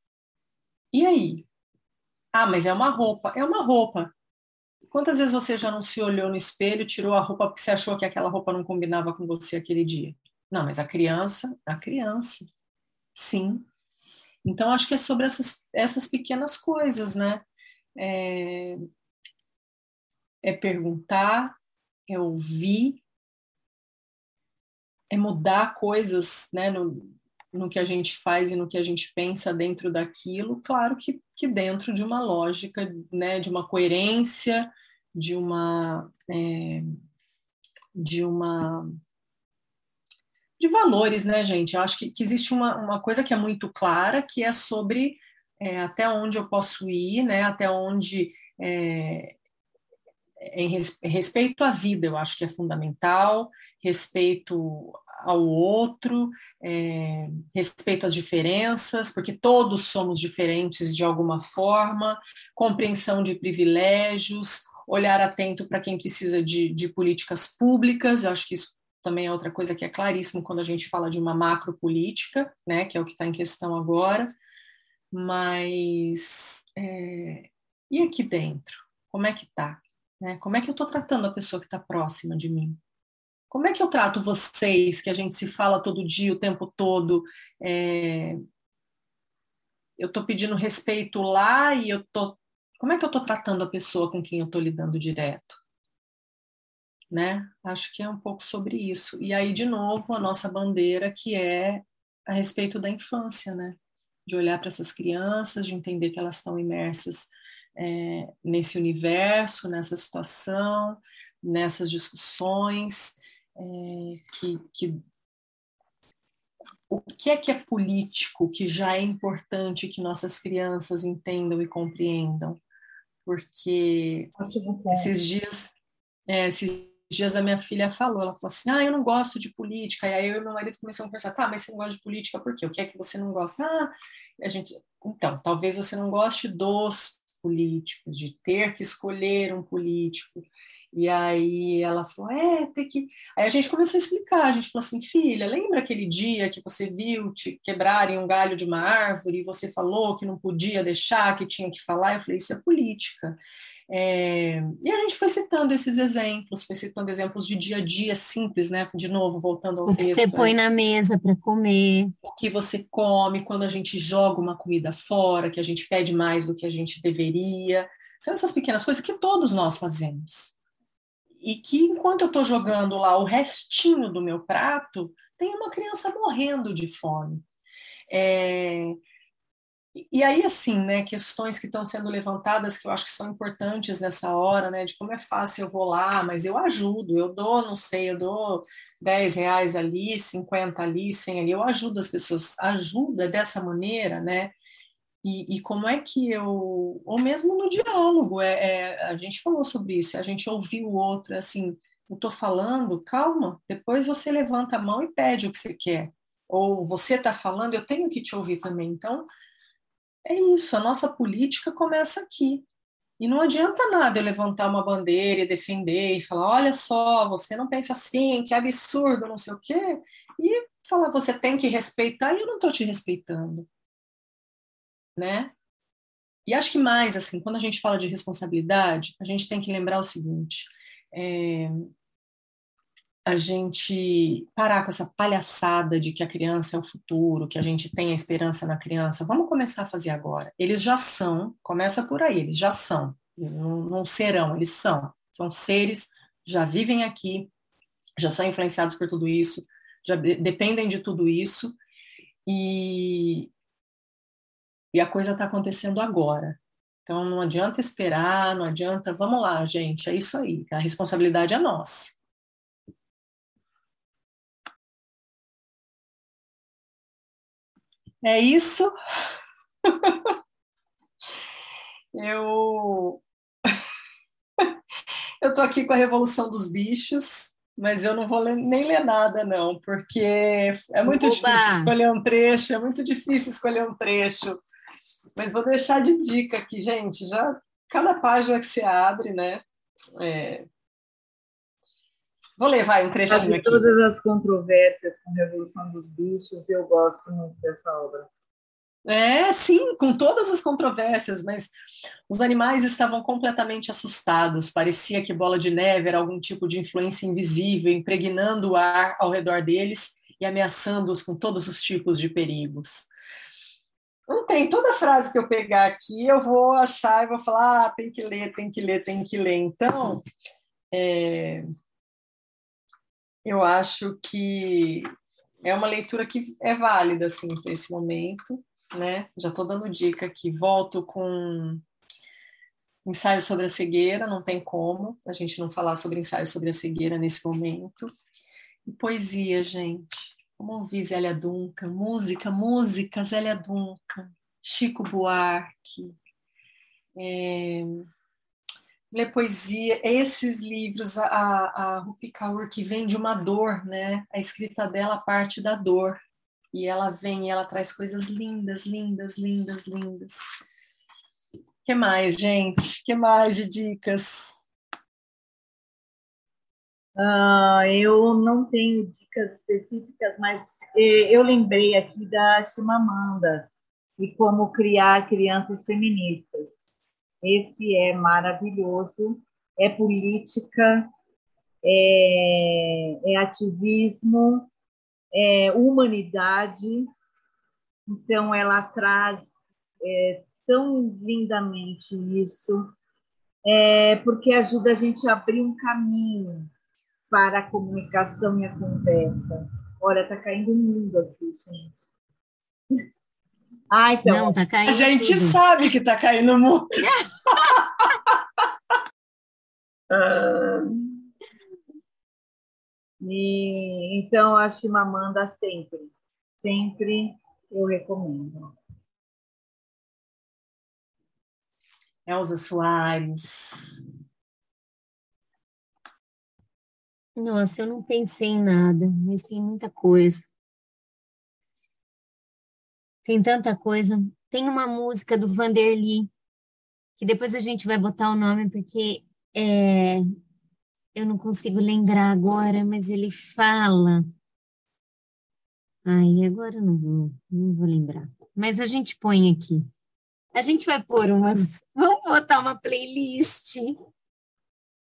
E aí? Ah, mas é uma roupa. É uma roupa. Quantas vezes você já não se olhou no espelho, tirou a roupa porque você achou que aquela roupa não combinava com você aquele dia? Não, mas a criança, a criança, sim. Então, acho que é sobre essas, essas pequenas coisas, né? É, é perguntar, é ouvir, é mudar coisas, né? No, no que a gente faz e no que a gente pensa dentro daquilo, claro que, que dentro de uma lógica, né, de uma coerência, de uma é, de uma de valores, né, gente? Eu acho que, que existe uma, uma coisa que é muito clara, que é sobre é, até onde eu posso ir, né? Até onde é, em respeito à vida, eu acho que é fundamental, respeito ao outro, é, respeito às diferenças, porque todos somos diferentes de alguma forma, compreensão de privilégios, olhar atento para quem precisa de, de políticas públicas, acho que isso também é outra coisa que é claríssimo quando a gente fala de uma macropolítica, né, que é o que está em questão agora, mas é, e aqui dentro? Como é que está? Né? Como é que eu estou tratando a pessoa que está próxima de mim? Como é que eu trato vocês, que a gente se fala todo dia, o tempo todo? É... Eu estou pedindo respeito lá e eu tô. Como é que eu estou tratando a pessoa com quem eu estou lidando direto? Né? Acho que é um pouco sobre isso. E aí, de novo, a nossa bandeira, que é a respeito da infância, né? De olhar para essas crianças, de entender que elas estão imersas é, nesse universo, nessa situação, nessas discussões, é, que, que o que é que é político, que já é importante que nossas crianças entendam e compreendam, porque esses dias, é, esses dias a minha filha falou, ela falou assim, ah, eu não gosto de política, e aí eu e meu marido começamos a conversar, tá, mas você não gosta de política por quê? O que é que você não gosta? Ah, a gente, então, talvez você não goste dos políticos, de ter que escolher um político, e aí ela falou, é, tem que... Aí a gente começou a explicar, a gente falou assim, filha, lembra aquele dia que você viu te quebrarem um galho de uma árvore e você falou que não podia deixar, que tinha que falar? Eu falei, isso é política. É, e a gente foi citando esses exemplos, foi citando exemplos de dia a dia simples, né? De novo, voltando ao o texto. que você põe na mesa para comer. O que você come quando a gente joga uma comida fora, que a gente pede mais do que a gente deveria. São essas pequenas coisas que todos nós fazemos. E que enquanto eu estou jogando lá o restinho do meu prato, tem uma criança morrendo de fome. É, e aí, assim, né, questões que estão sendo levantadas que eu acho que são importantes nessa hora, né, de como é fácil eu vou lá, mas eu ajudo, eu dou, não sei, eu dou 10 reais ali, 50 ali, 100 ali, eu ajudo as pessoas, ajuda dessa maneira, né, e, e como é que eu, ou mesmo no diálogo, é, é, a gente falou sobre isso, a gente ouviu o outro, é assim, eu estou falando, calma, depois você levanta a mão e pede o que você quer, ou você está falando, eu tenho que te ouvir também, então é isso, a nossa política começa aqui. E não adianta nada eu levantar uma bandeira e defender e falar: olha só, você não pensa assim, que absurdo, não sei o quê. E falar: você tem que respeitar e eu não estou te respeitando. Né? E acho que mais, assim, quando a gente fala de responsabilidade, a gente tem que lembrar o seguinte: é, a gente parar com essa palhaçada de que a criança é o futuro, que a gente tem a esperança na criança. Vamos começar a fazer agora. Eles já são, começa por aí, eles já são. Eles não, não serão, eles são. São seres, já vivem aqui, já são influenciados por tudo isso, já dependem de tudo isso. E, e a coisa está acontecendo agora. Então não adianta esperar, não adianta. Vamos lá, gente, é isso aí. A responsabilidade é nossa. É isso. eu eu tô aqui com a Revolução dos Bichos, mas eu não vou ler, nem ler nada não, porque é muito Oba! difícil escolher um trecho, é muito difícil escolher um trecho. Mas vou deixar de dica aqui, gente. Já cada página que você abre, né? É, Vou levar um trechinho de aqui. todas as controvérsias com a Revolução dos Bichos, eu gosto muito dessa obra. É, sim, com todas as controvérsias, mas os animais estavam completamente assustados. Parecia que bola de neve era algum tipo de influência invisível, impregnando o ar ao redor deles e ameaçando-os com todos os tipos de perigos. Não tem toda frase que eu pegar aqui, eu vou achar e vou falar, ah, tem que ler, tem que ler, tem que ler. Então, é, eu acho que é uma leitura que é válida assim para esse momento, né? Já estou dando dica aqui. Volto com ensaio sobre a cegueira, não tem como a gente não falar sobre ensaio sobre a cegueira nesse momento. E poesia, gente. Vamos ouvir Zélia Duncan, música, música, Zélia Duncan, Chico Buarque. É ler poesia, esses livros, a, a Rupi Kaur, que vem de uma dor, né? A escrita dela parte da dor. E ela vem e ela traz coisas lindas, lindas, lindas, lindas. que mais, gente? que mais de dicas? Uh, eu não tenho dicas específicas, mas eu lembrei aqui da Chimamanda e como criar crianças feministas. Esse é maravilhoso, é política, é, é ativismo, é humanidade. Então, ela traz é, tão lindamente isso, é, porque ajuda a gente a abrir um caminho para a comunicação e a conversa. Olha, está caindo o mundo aqui, gente. Ah, então. Não, tá caindo. A gente tudo. sabe que tá caindo muito. ah, e, então, a Chimamanda sempre, sempre eu recomendo. Elza Soares. Nossa, eu não pensei em nada, mas tem muita coisa. Tem tanta coisa. Tem uma música do Vanderly, que depois a gente vai botar o nome, porque é, eu não consigo lembrar agora, mas ele fala. Ai, agora eu não vou, não vou lembrar. Mas a gente põe aqui. A gente vai pôr umas. Vamos botar uma playlist.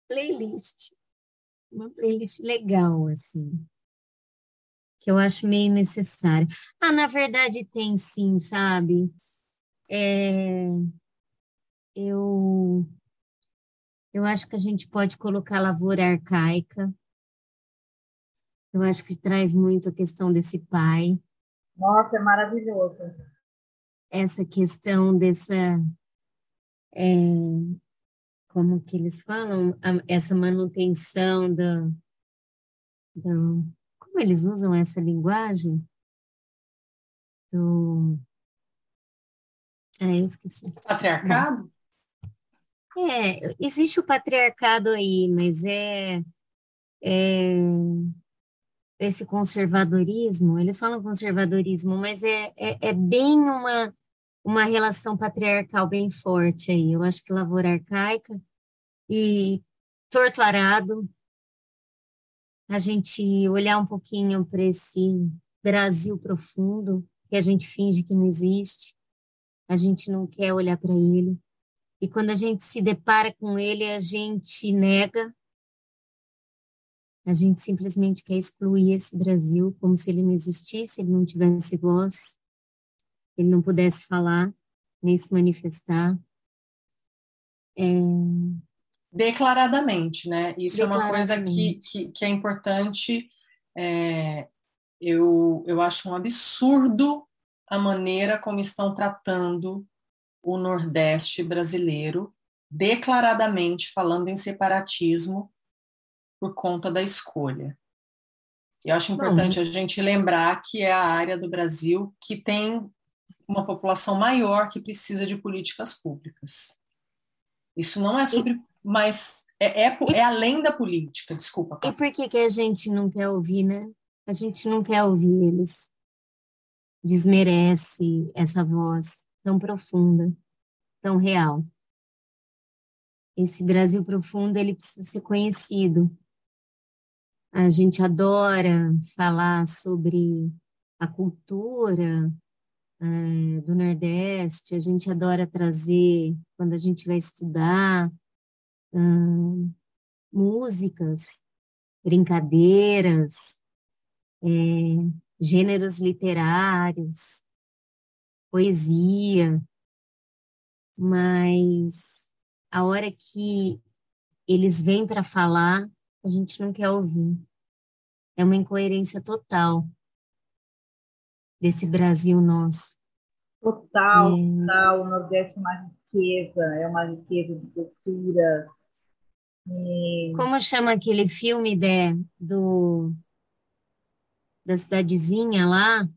Playlist. Uma playlist legal, assim. Que eu acho meio necessário. Ah, na verdade tem sim, sabe? É, eu, eu acho que a gente pode colocar lavoura arcaica. Eu acho que traz muito a questão desse pai. Nossa, é maravilhoso essa questão dessa é, como que eles falam essa manutenção da, da como eles usam essa linguagem? Do ah, eu esqueci. Patriarcado? É existe o patriarcado aí mas é, é esse conservadorismo, eles falam conservadorismo, mas é, é, é, bem uma, uma relação patriarcal bem forte aí. Eu acho que lavoura arcaica e torto arado, a gente olhar um pouquinho para esse Brasil profundo, que a gente finge que não existe, a gente não quer olhar para ele. E quando a gente se depara com ele, a gente nega, a gente simplesmente quer excluir esse Brasil como se ele não existisse, ele não tivesse voz ele não pudesse falar, nem se manifestar. É... Declaradamente, né? Isso é uma coisa que, que, que é importante. É, eu, eu acho um absurdo a maneira como estão tratando o Nordeste brasileiro, declaradamente falando em separatismo por conta da escolha. Eu acho importante Não. a gente lembrar que é a área do Brasil que tem uma população maior que precisa de políticas públicas. Isso não é sobre, mas é, é, é, além da política, desculpa. E por que, que a gente não quer ouvir, né? A gente não quer ouvir eles. Desmerece essa voz tão profunda, tão real. Esse Brasil profundo, ele precisa ser conhecido. A gente adora falar sobre a cultura, é, do Nordeste, a gente adora trazer, quando a gente vai estudar, hum, músicas, brincadeiras, é, gêneros literários, poesia, mas a hora que eles vêm para falar, a gente não quer ouvir. É uma incoerência total desse Brasil nosso. Total, é... total. O Nordeste é uma riqueza, é uma riqueza de cultura. Como chama aquele filme de, do da cidadezinha lá?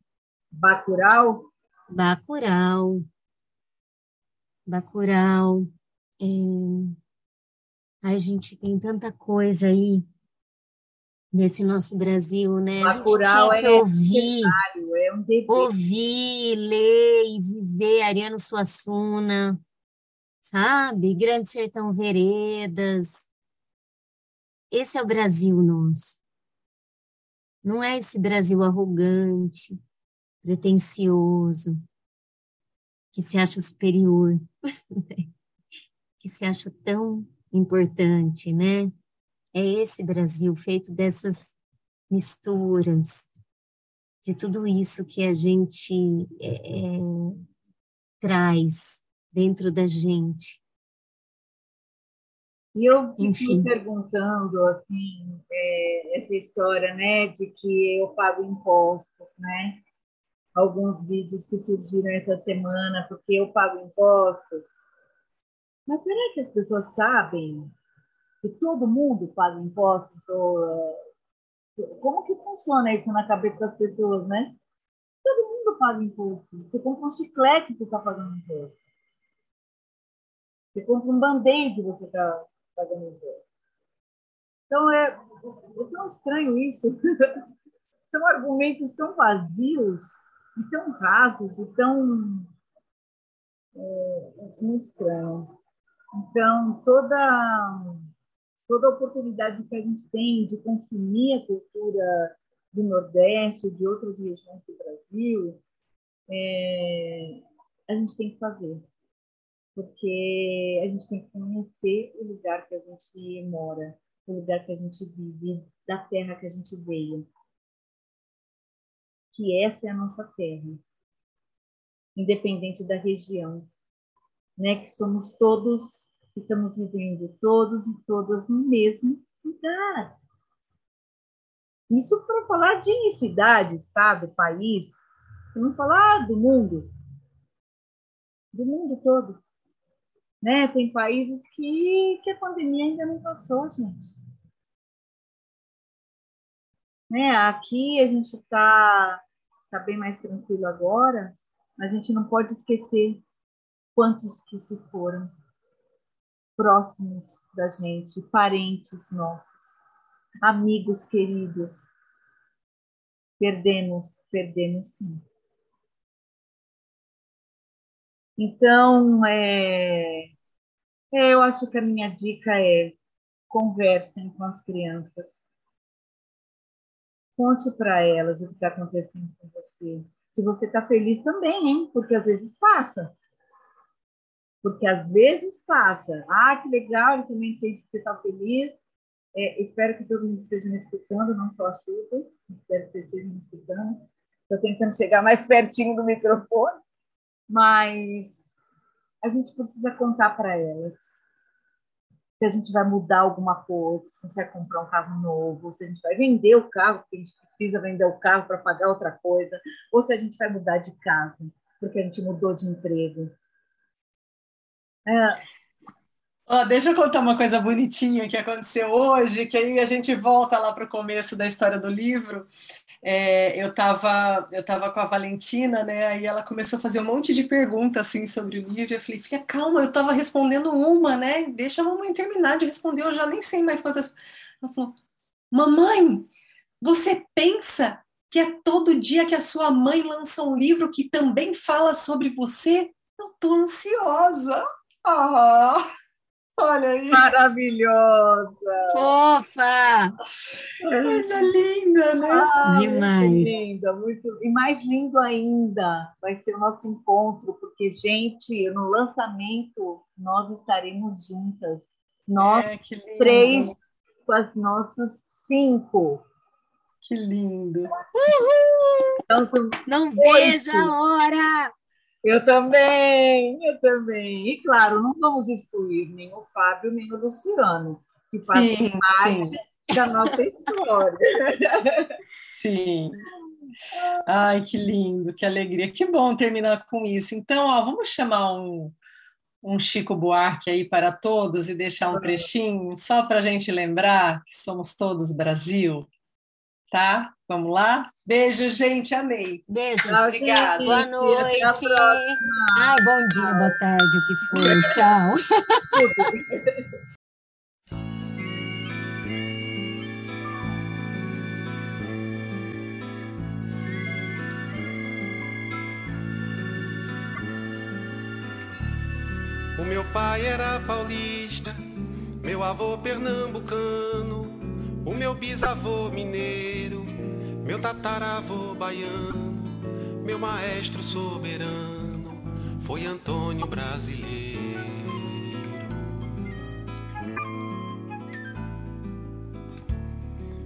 Bacurau? Bacurau. Bacurau. É... Ai, gente, tem tanta coisa aí nesse nosso Brasil, né? Bacurau a gente tinha que é ouvir, é um ouvir, ler e viver Ariano Suassuna, sabe? Grande Sertão Veredas. Esse é o Brasil nosso. Não é esse Brasil arrogante, pretensioso, que se acha superior, que se acha tão importante, né? É esse Brasil feito dessas misturas, de tudo isso que a gente é, é, traz dentro da gente. E eu fico me perguntando, assim, é, essa história, né, de que eu pago impostos, né? Alguns vídeos que surgiram essa semana, porque eu pago impostos. Mas será que as pessoas sabem que todo mundo paga impostos? Como que funciona isso na cabeça das pessoas, né? Todo mundo paga imposto. Você compra um chiclete, você está pagando imposto. Você compra um band-aid, você está pagando imposto. Então, é, é tão estranho isso. São argumentos tão vazios, e tão rasos, e tão. É, é muito estranho. Então, toda, toda oportunidade que a gente tem de consumir a cultura do Nordeste, de outras regiões do Brasil, é, a gente tem que fazer. Porque a gente tem que conhecer o lugar que a gente mora, o lugar que a gente vive, da terra que a gente veio. Que essa é a nossa terra, independente da região. Né? Que somos todos, estamos vivendo todos e todas no mesmo lugar. Isso para falar de cidade, estado, país, não falar do mundo, do mundo todo. Né? Tem países que, que a pandemia ainda não passou, gente. Né? Aqui a gente está tá bem mais tranquilo agora, mas a gente não pode esquecer quantos que se foram próximos da gente, parentes nossos, amigos queridos. Perdemos, perdemos sim. Então, é, é, eu acho que a minha dica é conversem com as crianças. Conte para elas o que está acontecendo com você. Se você está feliz também, hein? Porque às vezes passa. Porque às vezes passa. Ah, que legal, eu também sei que você está feliz. É, espero que todo mundo esteja me escutando, não só a Chuta. Espero que você esteja me escutando. Estou tentando chegar mais pertinho do microfone mas a gente precisa contar para elas se a gente vai mudar alguma coisa, se a gente vai comprar um carro novo, se a gente vai vender o carro, porque a gente precisa vender o carro para pagar outra coisa, ou se a gente vai mudar de casa, porque a gente mudou de emprego. É, Oh, deixa eu contar uma coisa bonitinha que aconteceu hoje, que aí a gente volta lá para o começo da história do livro. É, eu estava eu tava com a Valentina, né? Aí ela começou a fazer um monte de perguntas assim sobre o livro. Eu falei, fica calma, eu estava respondendo uma, né? Deixa a mamãe terminar de responder, eu já nem sei mais quantas. Ela falou, mamãe, você pensa que é todo dia que a sua mãe lança um livro que também fala sobre você? Eu tô ansiosa. Ah. Olha isso. Maravilhosa. Fofa. Coisa linda, né? Ai, Demais. Muito linda, muito. E mais lindo ainda vai ser o nosso encontro, porque, gente, no lançamento nós estaremos juntas. Nós é, três com as nossas cinco. Que lindo. Uhul. Então, Não vejo a hora! Eu também, eu também. E claro, não vamos excluir nem o Fábio nem o Luciano, que fazem parte sim. da nossa história. Sim. Ai, que lindo, que alegria. Que bom terminar com isso. Então, ó, vamos chamar um, um Chico Buarque aí para todos e deixar um trechinho, só para a gente lembrar que somos todos Brasil tá? Vamos lá? Beijo, gente, amei. Beijo. Tchau, Obrigada. Boa noite. Ai, bom dia, boa tarde, o que foi. Tchau. O meu pai era paulista, meu avô pernambucano. O meu bisavô mineiro, meu tataravô baiano, meu maestro soberano foi Antônio Brasileiro.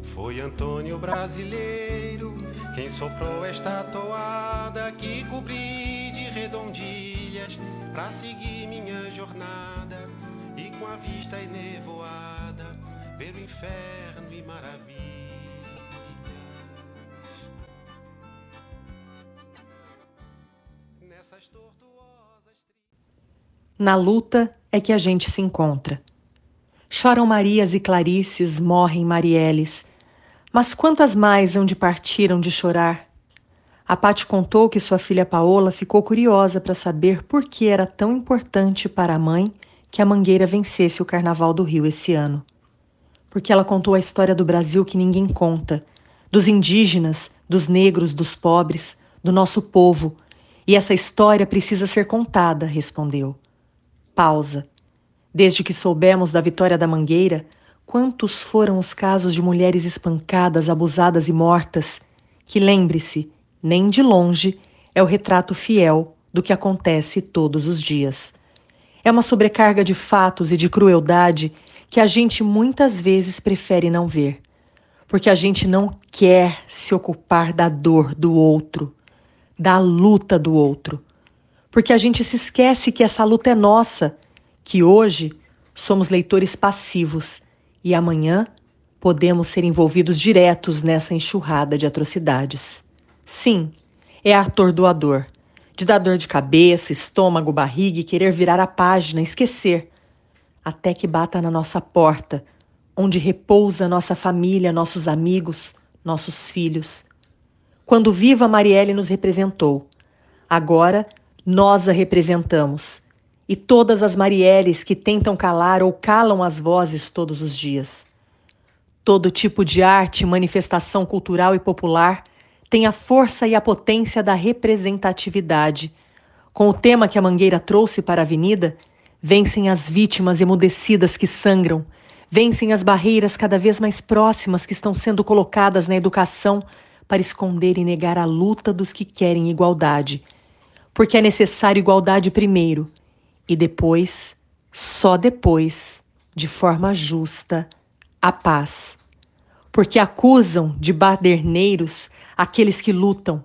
Foi Antônio Brasileiro quem soprou esta toada que cobri de redondilhas para seguir minha jornada e com a vista enevoada inferno e. Nessas tortuosas. Na luta é que a gente se encontra. Choram Marias e Clarices, morrem Marielles. Mas quantas mais hão de partiram de chorar? A Pati contou que sua filha Paola ficou curiosa para saber por que era tão importante para a mãe que a Mangueira vencesse o Carnaval do Rio esse ano. Porque ela contou a história do Brasil que ninguém conta, dos indígenas, dos negros, dos pobres, do nosso povo, e essa história precisa ser contada, respondeu. Pausa. Desde que soubemos da vitória da Mangueira, quantos foram os casos de mulheres espancadas, abusadas e mortas, que lembre-se, nem de longe, é o retrato fiel do que acontece todos os dias. É uma sobrecarga de fatos e de crueldade que a gente muitas vezes prefere não ver, porque a gente não quer se ocupar da dor do outro, da luta do outro, porque a gente se esquece que essa luta é nossa, que hoje somos leitores passivos e amanhã podemos ser envolvidos diretos nessa enxurrada de atrocidades. Sim, é atordoador de dar dor de cabeça, estômago, barriga e querer virar a página, esquecer, até que bata na nossa porta, onde repousa nossa família, nossos amigos, nossos filhos. Quando viva, Marielle nos representou. Agora, nós a representamos. E todas as Marielles que tentam calar ou calam as vozes todos os dias. Todo tipo de arte, manifestação cultural e popular tem a força e a potência da representatividade. Com o tema que a Mangueira trouxe para a Avenida, vencem as vítimas emudecidas que sangram, vencem as barreiras cada vez mais próximas que estão sendo colocadas na educação para esconder e negar a luta dos que querem igualdade. Porque é necessário igualdade primeiro e depois, só depois, de forma justa, a paz. Porque acusam de baderneiros Aqueles que lutam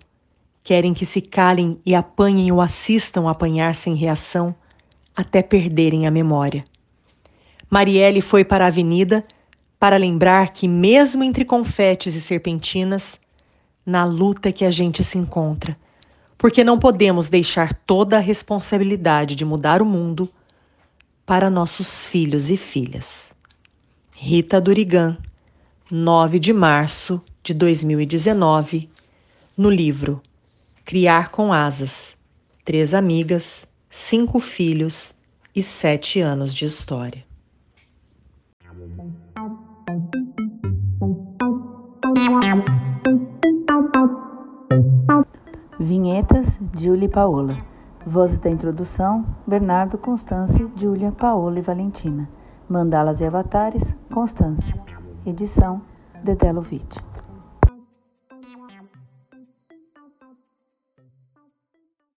querem que se calem e apanhem ou assistam apanhar sem reação até perderem a memória. Marielle foi para a avenida para lembrar que, mesmo entre confetes e serpentinas, na luta que a gente se encontra, porque não podemos deixar toda a responsabilidade de mudar o mundo para nossos filhos e filhas. Rita Durigan, 9 de março de 2019, no livro Criar com Asas: Três Amigas, Cinco Filhos e Sete Anos de História. Vinhetas, Julie Paola. Vozes da introdução, Bernardo, Constância, Júlia, Paola e Valentina. Mandalas e avatares, Constância. Edição, Dedelovitch.